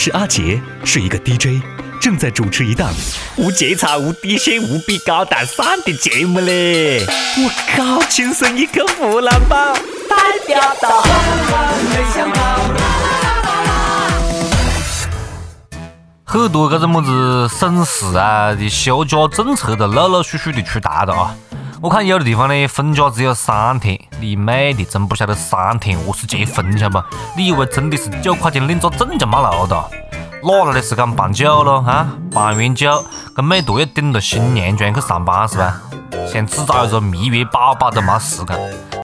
是阿杰，是一个 DJ，正在主持一档无节操、无底线、无比高大上的节目嘞！我靠，亲生一个湖南宝，代表到。很多搿种么子省市啊的休假政策都陆陆续续的出台了啊！我看有的地方呢，婚假只有三天，你妹的，真不晓得三天何时结婚，晓得不？你以为真的是九块钱领个证就没路的？哪来的时间办酒咯？啊，办完酒，跟妹坨要顶着新娘妆去上班是吧？想制造一个蜜月宝宝都没时间。